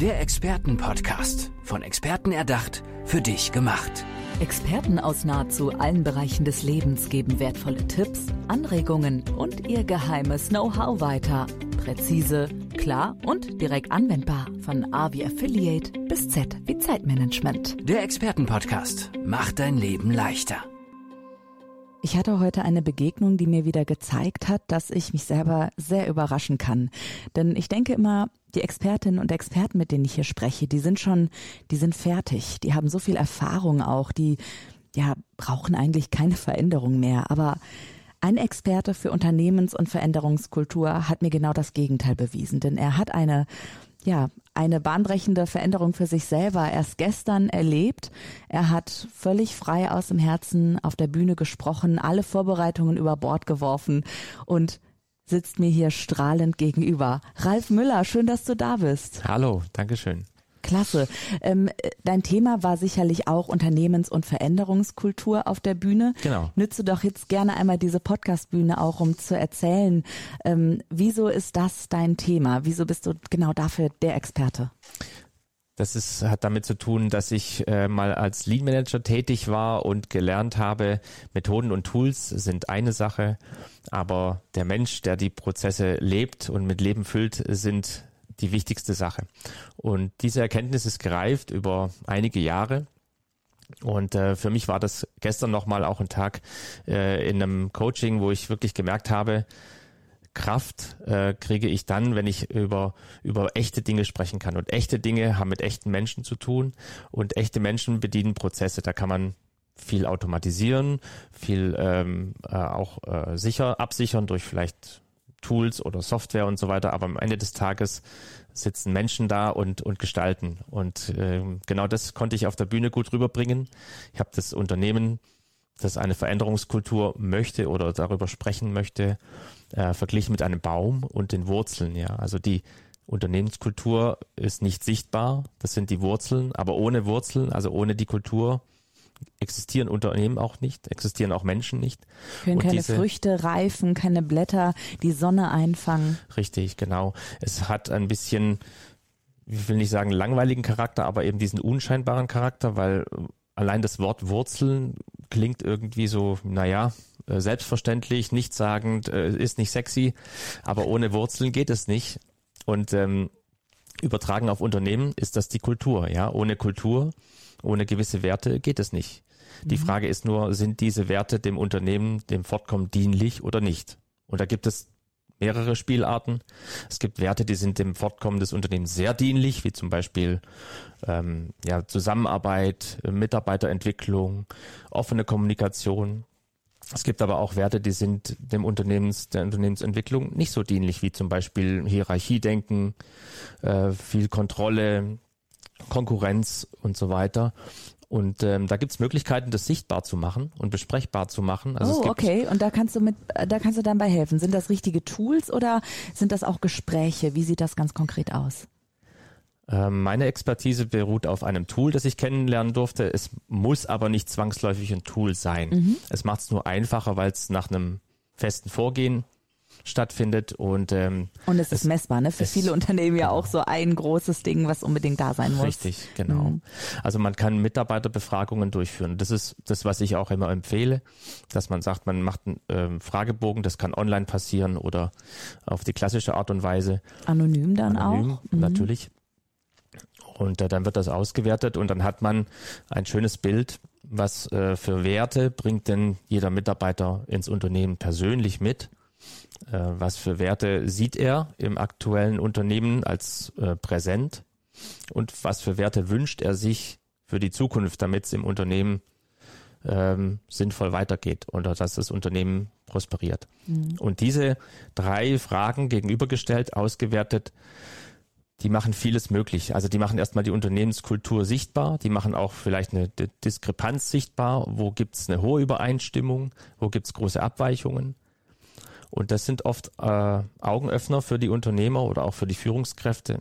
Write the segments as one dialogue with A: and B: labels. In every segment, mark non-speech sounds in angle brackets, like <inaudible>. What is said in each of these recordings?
A: Der Expertenpodcast. Von Experten erdacht, für dich gemacht.
B: Experten aus nahezu allen Bereichen des Lebens geben wertvolle Tipps, Anregungen und ihr geheimes Know-how weiter. Präzise, klar und direkt anwendbar. Von A wie Affiliate bis Z wie Zeitmanagement.
A: Der Expertenpodcast macht dein Leben leichter.
B: Ich hatte heute eine Begegnung, die mir wieder gezeigt hat, dass ich mich selber sehr überraschen kann. Denn ich denke immer, die Expertinnen und Experten, mit denen ich hier spreche, die sind schon, die sind fertig. Die haben so viel Erfahrung auch, die, ja, brauchen eigentlich keine Veränderung mehr. Aber ein Experte für Unternehmens- und Veränderungskultur hat mir genau das Gegenteil bewiesen, denn er hat eine ja, eine bahnbrechende Veränderung für sich selber erst gestern erlebt. Er hat völlig frei aus dem Herzen auf der Bühne gesprochen, alle Vorbereitungen über Bord geworfen und sitzt mir hier strahlend gegenüber. Ralf Müller, schön, dass du da bist.
C: Hallo, Dankeschön.
B: Klasse. Ähm, dein Thema war sicherlich auch Unternehmens- und Veränderungskultur auf der Bühne.
C: Genau.
B: Nütze doch jetzt gerne einmal diese Podcast-Bühne auch, um zu erzählen, ähm, wieso ist das dein Thema? Wieso bist du genau dafür der Experte?
C: Das ist, hat damit zu tun, dass ich äh, mal als Lead Manager tätig war und gelernt habe, Methoden und Tools sind eine Sache, aber der Mensch, der die Prozesse lebt und mit Leben füllt, sind die wichtigste Sache. Und diese Erkenntnis ist gereift über einige Jahre. Und äh, für mich war das gestern nochmal auch ein Tag äh, in einem Coaching, wo ich wirklich gemerkt habe, Kraft äh, kriege ich dann, wenn ich über, über echte Dinge sprechen kann. Und echte Dinge haben mit echten Menschen zu tun und echte Menschen bedienen Prozesse. Da kann man viel automatisieren, viel ähm, äh, auch äh, sicher absichern durch vielleicht Tools oder Software und so weiter, aber am Ende des Tages sitzen Menschen da und, und gestalten. Und äh, genau das konnte ich auf der Bühne gut rüberbringen. Ich habe das Unternehmen, das eine Veränderungskultur möchte oder darüber sprechen möchte, äh, verglichen mit einem Baum und den Wurzeln. Ja, also die Unternehmenskultur ist nicht sichtbar. Das sind die Wurzeln, aber ohne Wurzeln, also ohne die Kultur, existieren Unternehmen auch nicht, existieren auch Menschen nicht.
B: Können keine diese, Früchte reifen, keine Blätter die Sonne einfangen.
C: Richtig, genau. Es hat ein bisschen, ich will nicht sagen langweiligen Charakter, aber eben diesen unscheinbaren Charakter, weil allein das Wort Wurzeln klingt irgendwie so, naja, äh, selbstverständlich, nichtssagend, äh, ist nicht sexy, aber ohne Wurzeln geht es nicht. Und ähm, übertragen auf Unternehmen ist das die Kultur, ja. Ohne Kultur ohne gewisse Werte geht es nicht. Die mhm. Frage ist nur, sind diese Werte dem Unternehmen, dem Fortkommen dienlich oder nicht? Und da gibt es mehrere Spielarten. Es gibt Werte, die sind dem Fortkommen des Unternehmens sehr dienlich, wie zum Beispiel ähm, ja, Zusammenarbeit, Mitarbeiterentwicklung, offene Kommunikation. Es gibt aber auch Werte, die sind dem Unternehmens, der Unternehmensentwicklung nicht so dienlich, wie zum Beispiel Hierarchiedenken, äh, viel Kontrolle, Konkurrenz und so weiter. Und ähm, da gibt's Möglichkeiten, das sichtbar zu machen und besprechbar zu machen.
B: Also oh, okay. Und da kannst du mit, da kannst du dann bei helfen. Sind das richtige Tools oder sind das auch Gespräche? Wie sieht das ganz konkret aus?
C: Ähm, meine Expertise beruht auf einem Tool, das ich kennenlernen durfte. Es muss aber nicht zwangsläufig ein Tool sein. Mhm. Es macht es nur einfacher, weil es nach einem festen Vorgehen stattfindet und ähm,
B: und es, es ist messbar, ne? Für viele Unternehmen ja auch so ein großes Ding, was unbedingt da sein muss.
C: Richtig, genau. Mhm. Also man kann Mitarbeiterbefragungen durchführen. Das ist das, was ich auch immer empfehle, dass man sagt, man macht einen ähm, Fragebogen, das kann online passieren oder auf die klassische Art und Weise.
B: Anonym dann Anonym, auch.
C: Mhm. Natürlich. Und äh, dann wird das ausgewertet und dann hat man ein schönes Bild, was äh, für Werte bringt denn jeder Mitarbeiter ins Unternehmen persönlich mit was für Werte sieht er im aktuellen Unternehmen als äh, präsent und was für Werte wünscht er sich für die Zukunft, damit es im Unternehmen ähm, sinnvoll weitergeht oder dass das Unternehmen prosperiert. Mhm. Und diese drei Fragen gegenübergestellt, ausgewertet, die machen vieles möglich. Also die machen erstmal die Unternehmenskultur sichtbar, die machen auch vielleicht eine Diskrepanz sichtbar, wo gibt es eine hohe Übereinstimmung, wo gibt es große Abweichungen. Und das sind oft äh, Augenöffner für die Unternehmer oder auch für die Führungskräfte,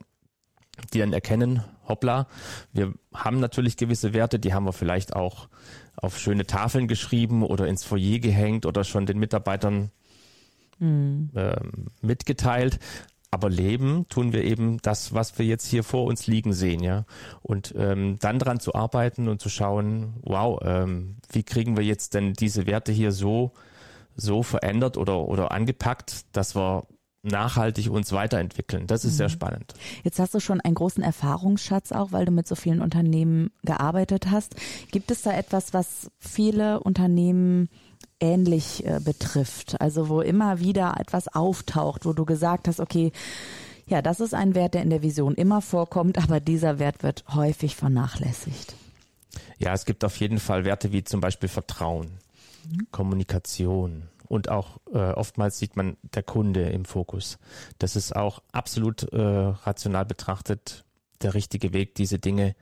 C: die dann erkennen, hoppla, wir haben natürlich gewisse Werte, die haben wir vielleicht auch auf schöne Tafeln geschrieben oder ins Foyer gehängt oder schon den Mitarbeitern mhm. äh, mitgeteilt. aber leben tun wir eben das, was wir jetzt hier vor uns liegen sehen, ja. Und ähm, dann dran zu arbeiten und zu schauen, wow, ähm, wie kriegen wir jetzt denn diese Werte hier so so verändert oder oder angepackt, dass wir nachhaltig uns weiterentwickeln. Das ist mhm. sehr spannend.
B: Jetzt hast du schon einen großen Erfahrungsschatz auch, weil du mit so vielen Unternehmen gearbeitet hast. Gibt es da etwas, was viele Unternehmen ähnlich äh, betrifft? Also wo immer wieder etwas auftaucht, wo du gesagt hast, okay, ja, das ist ein Wert, der in der Vision immer vorkommt, aber dieser Wert wird häufig vernachlässigt.
C: Ja, es gibt auf jeden Fall Werte wie zum Beispiel Vertrauen. Kommunikation, und auch äh, oftmals sieht man der Kunde im Fokus. Das ist auch absolut äh, rational betrachtet der richtige Weg, diese Dinge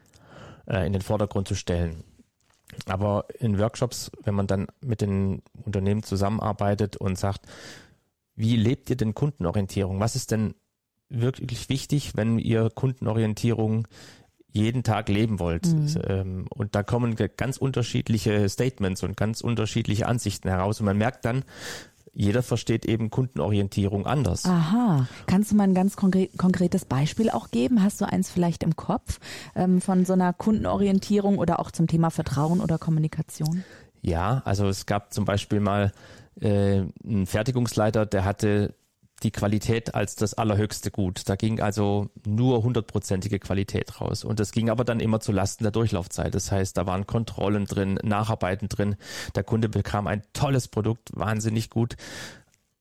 C: äh, in den Vordergrund zu stellen. Aber in Workshops, wenn man dann mit den Unternehmen zusammenarbeitet und sagt, wie lebt ihr denn Kundenorientierung? Was ist denn wirklich wichtig, wenn ihr Kundenorientierung jeden Tag leben wollt. Mhm. Ähm, und da kommen ganz unterschiedliche Statements und ganz unterschiedliche Ansichten heraus. Und man merkt dann, jeder versteht eben Kundenorientierung anders.
B: Aha. Kannst du mal ein ganz konkretes Beispiel auch geben? Hast du eins vielleicht im Kopf ähm, von so einer Kundenorientierung oder auch zum Thema Vertrauen oder Kommunikation?
C: Ja, also es gab zum Beispiel mal äh, einen Fertigungsleiter, der hatte die Qualität als das allerhöchste Gut. Da ging also nur hundertprozentige Qualität raus. Und das ging aber dann immer zu Lasten der Durchlaufzeit. Das heißt, da waren Kontrollen drin, Nacharbeiten drin. Der Kunde bekam ein tolles Produkt, wahnsinnig gut.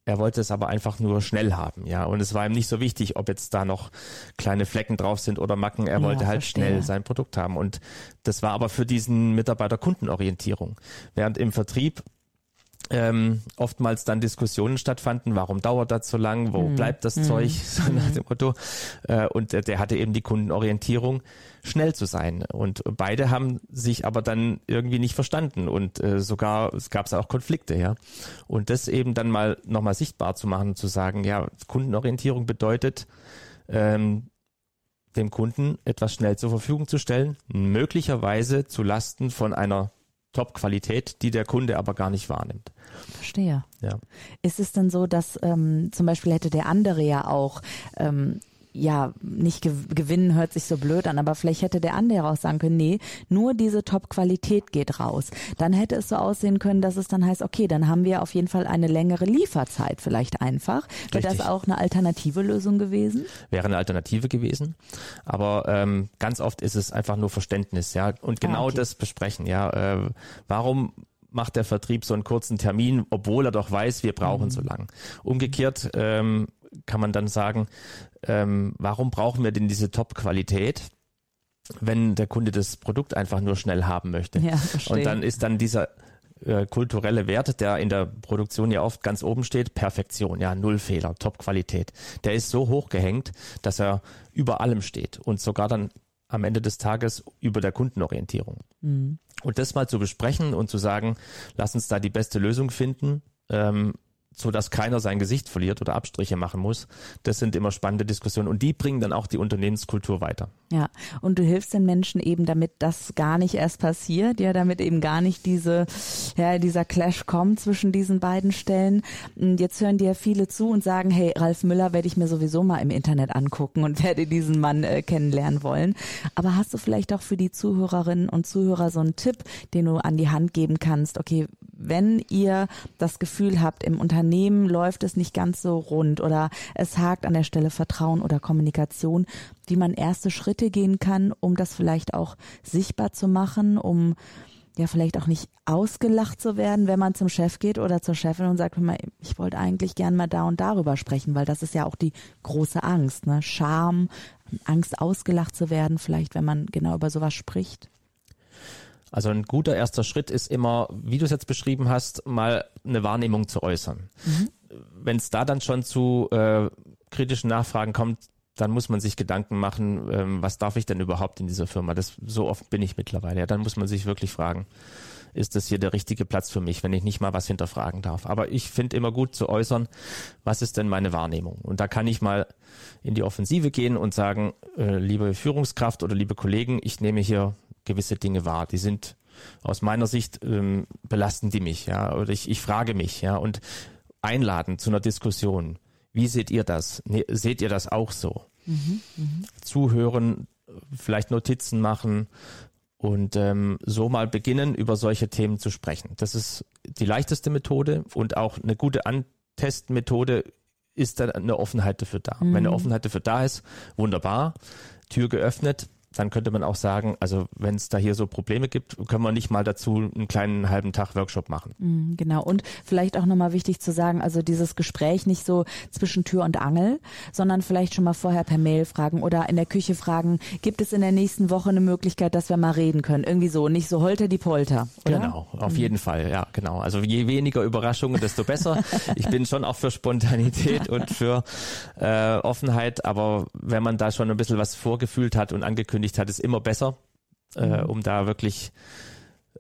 C: Er wollte es aber einfach nur schnell haben, ja. Und es war ihm nicht so wichtig, ob jetzt da noch kleine Flecken drauf sind oder Macken. Er ja, wollte halt verstehe. schnell sein Produkt haben. Und das war aber für diesen Mitarbeiter Kundenorientierung. Während im Vertrieb ähm, oftmals dann Diskussionen stattfanden, warum dauert das so lang, wo mhm. bleibt das mhm. Zeug, <laughs> so nach dem Motto. Äh, und der, der hatte eben die Kundenorientierung, schnell zu sein. Und beide haben sich aber dann irgendwie nicht verstanden und äh, sogar es gab es auch Konflikte, ja. Und das eben dann mal nochmal sichtbar zu machen, zu sagen, ja, Kundenorientierung bedeutet, ähm, dem Kunden etwas schnell zur Verfügung zu stellen, möglicherweise zu Lasten von einer Top-Qualität, die der Kunde aber gar nicht wahrnimmt.
B: Verstehe. Ja. Ist es denn so, dass ähm, zum Beispiel hätte der andere ja auch ähm, ja, nicht gewinnen hört sich so blöd an, aber vielleicht hätte der andere auch sagen können, nee, nur diese Top-Qualität geht raus. Dann hätte es so aussehen können, dass es dann heißt, okay, dann haben wir auf jeden Fall eine längere Lieferzeit vielleicht einfach. Wäre das auch eine alternative Lösung gewesen?
C: Wäre eine Alternative gewesen. Aber ähm, ganz oft ist es einfach nur Verständnis, ja. Und genau ah, okay. das besprechen, ja. Äh, warum macht der Vertrieb so einen kurzen Termin, obwohl er doch weiß, wir brauchen mhm. so lang. Umgekehrt ähm, kann man dann sagen, ähm, warum brauchen wir denn diese Top-Qualität? wenn der Kunde das Produkt einfach nur schnell haben möchte. Ja, verstehe. Und dann ist dann dieser äh, kulturelle Wert, der in der Produktion ja oft ganz oben steht, Perfektion, ja, Null Fehler, Top-Qualität. Der ist so hoch gehängt, dass er über allem steht und sogar dann am Ende des Tages über der Kundenorientierung. Mhm. Und das mal zu besprechen und zu sagen, lass uns da die beste Lösung finden, ähm, so dass keiner sein Gesicht verliert oder Abstriche machen muss. Das sind immer spannende Diskussionen und die bringen dann auch die Unternehmenskultur weiter.
B: Ja, und du hilfst den Menschen eben, damit das gar nicht erst passiert, ja, damit eben gar nicht diese, ja, dieser Clash kommt zwischen diesen beiden Stellen. Jetzt hören dir viele zu und sagen, hey, Ralf Müller werde ich mir sowieso mal im Internet angucken und <laughs> werde diesen Mann äh, kennenlernen wollen. Aber hast du vielleicht auch für die Zuhörerinnen und Zuhörer so einen Tipp, den du an die Hand geben kannst? Okay, wenn ihr das Gefühl habt, im Unternehmen läuft es nicht ganz so rund oder es hakt an der Stelle Vertrauen oder Kommunikation, wie man erste Schritte gehen kann, um das vielleicht auch sichtbar zu machen, um ja vielleicht auch nicht ausgelacht zu werden, wenn man zum Chef geht oder zur Chefin und sagt, ich wollte eigentlich gern mal da und darüber sprechen, weil das ist ja auch die große Angst, ne? Scham, Angst ausgelacht zu werden, vielleicht wenn man genau über sowas spricht.
C: Also ein guter erster Schritt ist immer, wie du es jetzt beschrieben hast, mal eine Wahrnehmung zu äußern. Mhm. Wenn es da dann schon zu äh, kritischen Nachfragen kommt, dann muss man sich Gedanken machen, ähm, was darf ich denn überhaupt in dieser Firma? Das so oft bin ich mittlerweile. Ja, dann muss man sich wirklich fragen, ist das hier der richtige Platz für mich, wenn ich nicht mal was hinterfragen darf? Aber ich finde immer gut zu äußern, was ist denn meine Wahrnehmung? Und da kann ich mal in die Offensive gehen und sagen, äh, liebe Führungskraft oder liebe Kollegen, ich nehme hier gewisse Dinge wahr. Die sind aus meiner Sicht ähm, belasten die mich, ja, oder ich, ich frage mich, ja, und einladen zu einer Diskussion. wie seht ihr das? Ne, seht ihr das auch so? Mhm, mh. Zuhören, vielleicht Notizen machen und ähm, so mal beginnen, über solche Themen zu sprechen. Das ist die leichteste Methode und auch eine gute Antestmethode ist dann eine Offenheit dafür da. Mhm. Wenn eine mhm. Offenheit dafür da ist, wunderbar, Tür geöffnet, dann könnte man auch sagen, also wenn es da hier so Probleme gibt, können wir nicht mal dazu einen kleinen halben Tag Workshop machen.
B: Mm, genau. Und vielleicht auch nochmal wichtig zu sagen, also dieses Gespräch nicht so zwischen Tür und Angel, sondern vielleicht schon mal vorher per Mail fragen oder in der Küche fragen, gibt es in der nächsten Woche eine Möglichkeit, dass wir mal reden können? Irgendwie so, nicht so holter die Polter.
C: Oder? Genau, auf mhm. jeden Fall, ja, genau. Also je weniger Überraschungen, desto besser. <laughs> ich bin schon auch für Spontanität und für äh, Offenheit, aber wenn man da schon ein bisschen was vorgefühlt hat und angekündigt angekündigt hat, ist immer besser, äh, mhm. um da wirklich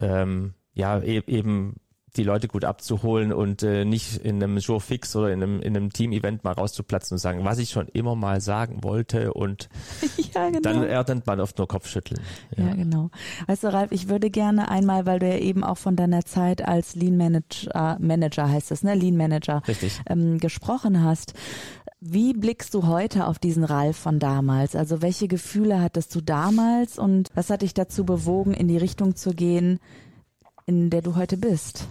C: ähm, ja e eben die Leute gut abzuholen und äh, nicht in einem Show fix oder in einem, in einem Team-Event mal rauszuplatzen und sagen, was ich schon immer mal sagen wollte und <laughs> ja, genau. dann erdend man oft nur Kopfschütteln.
B: Ja. ja, genau. Weißt du, Ralf, ich würde gerne einmal, weil du ja eben auch von deiner Zeit als Lean Manager, Manager heißt es, ne, Lean Manager, ähm, gesprochen hast. Wie blickst du heute auf diesen Ralf von damals? Also welche Gefühle hattest du damals und was hat dich dazu bewogen, in die Richtung zu gehen, in der du heute bist?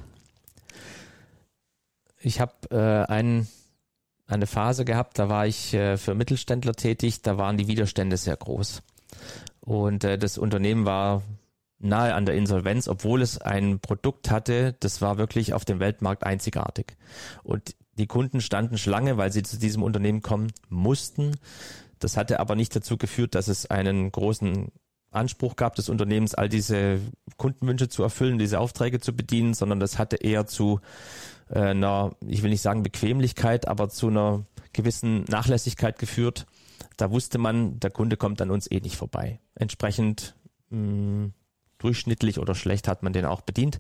C: Ich habe äh, ein, eine Phase gehabt, da war ich äh, für Mittelständler tätig, da waren die Widerstände sehr groß. Und äh, das Unternehmen war nahe an der Insolvenz, obwohl es ein Produkt hatte, das war wirklich auf dem Weltmarkt einzigartig. Und die Kunden standen Schlange, weil sie zu diesem Unternehmen kommen mussten. Das hatte aber nicht dazu geführt, dass es einen großen Anspruch gab des Unternehmens, all diese Kundenwünsche zu erfüllen, diese Aufträge zu bedienen, sondern das hatte eher zu äh, einer, ich will nicht sagen Bequemlichkeit, aber zu einer gewissen Nachlässigkeit geführt. Da wusste man, der Kunde kommt an uns eh nicht vorbei. Entsprechend mh, hm, durchschnittlich oder schlecht hat man den auch bedient.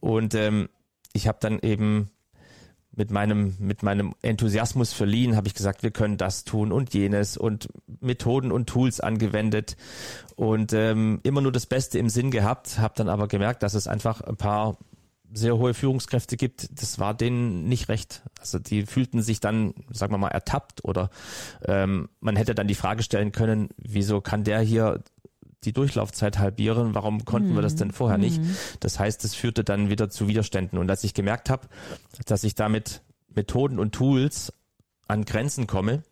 C: Und ähm, ich habe dann eben mit meinem, mit meinem Enthusiasmus verliehen, habe ich gesagt, wir können das tun und jenes und Methoden und Tools angewendet und ähm, immer nur das Beste im Sinn gehabt, habe dann aber gemerkt, dass es einfach ein paar sehr hohe Führungskräfte gibt, das war denen nicht recht. Also die fühlten sich dann, sagen wir mal, ertappt oder ähm, man hätte dann die Frage stellen können, wieso kann der hier die Durchlaufzeit halbieren. Warum konnten mhm. wir das denn vorher nicht? Mhm. Das heißt, es führte dann wieder zu Widerständen. Und als ich gemerkt habe, dass ich damit Methoden und Tools an Grenzen komme,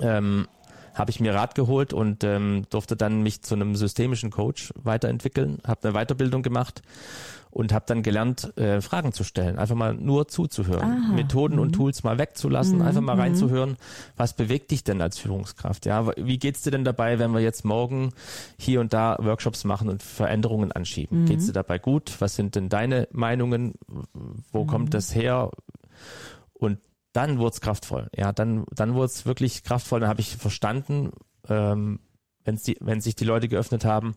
C: ähm, habe ich mir Rat geholt und ähm, durfte dann mich zu einem systemischen Coach weiterentwickeln, habe eine Weiterbildung gemacht und habe dann gelernt, äh, Fragen zu stellen, einfach mal nur zuzuhören, Aha. Methoden mhm. und Tools mal wegzulassen, mhm. einfach mal mhm. reinzuhören, was bewegt dich denn als Führungskraft? Ja, wie geht's dir denn dabei, wenn wir jetzt morgen hier und da Workshops machen und Veränderungen anschieben? Mhm. Geht's dir dabei gut? Was sind denn deine Meinungen? Wo kommt mhm. das her? Und dann wurde es kraftvoll. Ja, dann, dann wurde es wirklich kraftvoll. Dann habe ich verstanden, ähm, wenn's die, wenn sich die Leute geöffnet haben,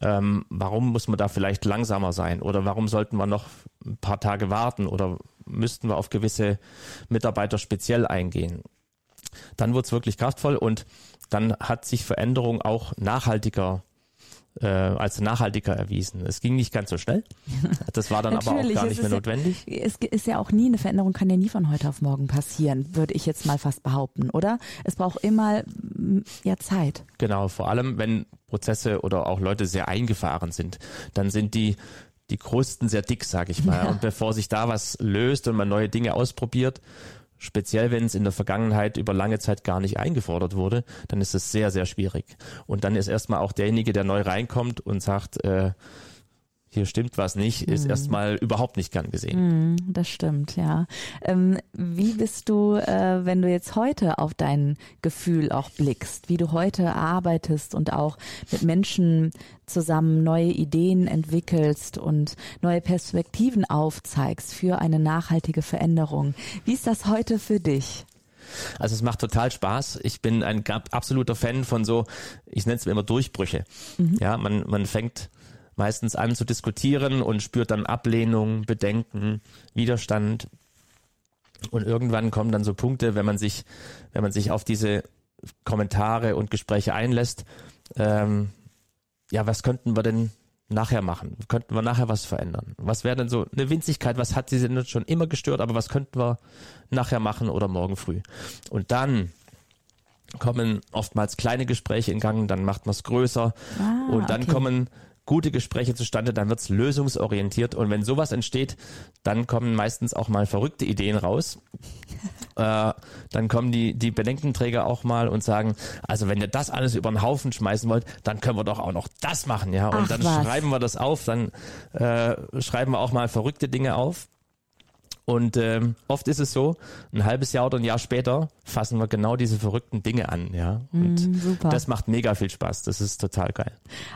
C: ähm, warum muss man da vielleicht langsamer sein oder warum sollten wir noch ein paar Tage warten oder müssten wir auf gewisse Mitarbeiter speziell eingehen. Dann wurde es wirklich kraftvoll und dann hat sich Veränderung auch nachhaltiger äh, als nachhaltiger erwiesen. Es ging nicht ganz so schnell. <laughs> Das war dann aber auch gar nicht mehr notwendig.
B: es ist ja auch nie, eine Veränderung kann ja nie von heute auf morgen passieren, würde ich jetzt mal fast behaupten, oder? Es braucht immer ja Zeit.
C: Genau, vor allem wenn Prozesse oder auch Leute sehr eingefahren sind, dann sind die die Krusten sehr dick, sag ich mal. Ja. Und bevor sich da was löst und man neue Dinge ausprobiert, Speziell wenn es in der Vergangenheit über lange Zeit gar nicht eingefordert wurde, dann ist es sehr, sehr schwierig. Und dann ist erstmal auch derjenige, der neu reinkommt und sagt, äh, hier stimmt was nicht, ist mhm. erstmal überhaupt nicht gern gesehen.
B: Mhm, das stimmt, ja. Ähm, wie bist du, äh, wenn du jetzt heute auf dein Gefühl auch blickst, wie du heute arbeitest und auch mit Menschen zusammen neue Ideen entwickelst und neue Perspektiven aufzeigst für eine nachhaltige Veränderung. Wie ist das heute für dich?
C: Also es macht total Spaß. Ich bin ein absoluter Fan von so, ich nenne es immer Durchbrüche. Mhm. Ja, man, man fängt meistens an zu diskutieren und spürt dann Ablehnung, Bedenken, Widerstand. Und irgendwann kommen dann so Punkte, wenn man sich, wenn man sich auf diese Kommentare und Gespräche einlässt, ähm, ja, was könnten wir denn nachher machen? Könnten wir nachher was verändern? Was wäre denn so eine Winzigkeit? Was hat sie denn schon immer gestört? Aber was könnten wir nachher machen oder morgen früh? Und dann kommen oftmals kleine Gespräche in Gang, dann macht man es größer
B: Ah,
C: und dann
B: okay.
C: kommen gute Gespräche zustande, dann wird's lösungsorientiert und wenn sowas entsteht, dann kommen meistens auch mal verrückte Ideen raus. <laughs> äh, dann kommen die, die Bedenkenträger auch mal und sagen, also wenn ihr das alles über den Haufen schmeißen wollt, dann können wir doch auch noch das machen, ja. Und
B: Ach,
C: dann
B: was.
C: schreiben wir das auf, dann äh, schreiben wir auch mal verrückte Dinge auf. Und ähm, oft ist es so, ein halbes Jahr oder ein Jahr später fassen wir genau diese verrückten Dinge an, ja. Und
B: Mm, super.
C: das macht mega viel Spaß. Das ist total geil.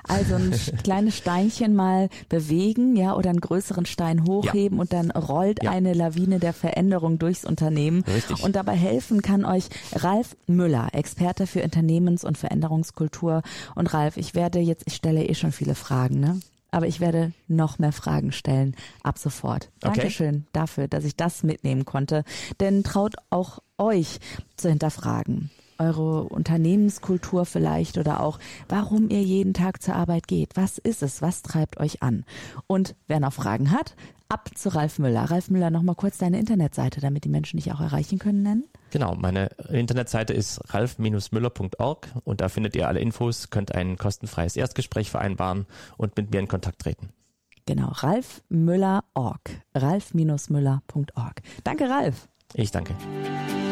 B: Also ein <laughs> kleines Steinchen mal bewegen, ja, oder einen größeren Stein hochheben und dann rollt
C: Ja.
B: eine Lawine der Veränderung durchs Unternehmen.
C: Richtig.
B: Und dabei helfen kann euch Ralf Müller, Experte für Unternehmens- und Veränderungskultur. Und Ralf, ich werde jetzt, ich stelle eh schon viele Fragen, ne? Aber ich werde noch mehr Fragen stellen ab sofort.
C: Okay.
B: Dankeschön dafür, dass ich das mitnehmen konnte. Denn traut auch euch zu hinterfragen. Eure Unternehmenskultur vielleicht oder auch, warum ihr jeden Tag zur Arbeit geht. Was ist es? Was treibt euch an? Und wer noch Fragen hat, ab zu Ralf Müller. Ralf Müller, nochmal kurz deine Internetseite, damit die Menschen dich auch erreichen können, nennen.
C: Genau, meine Internetseite ist ralf-müller.org und da findet ihr alle Infos, könnt ein kostenfreies Erstgespräch vereinbaren und mit mir in Kontakt treten.
B: Genau, Ralf Müller.org. Ralf-müller.org. Danke, Ralf.
C: Ich danke.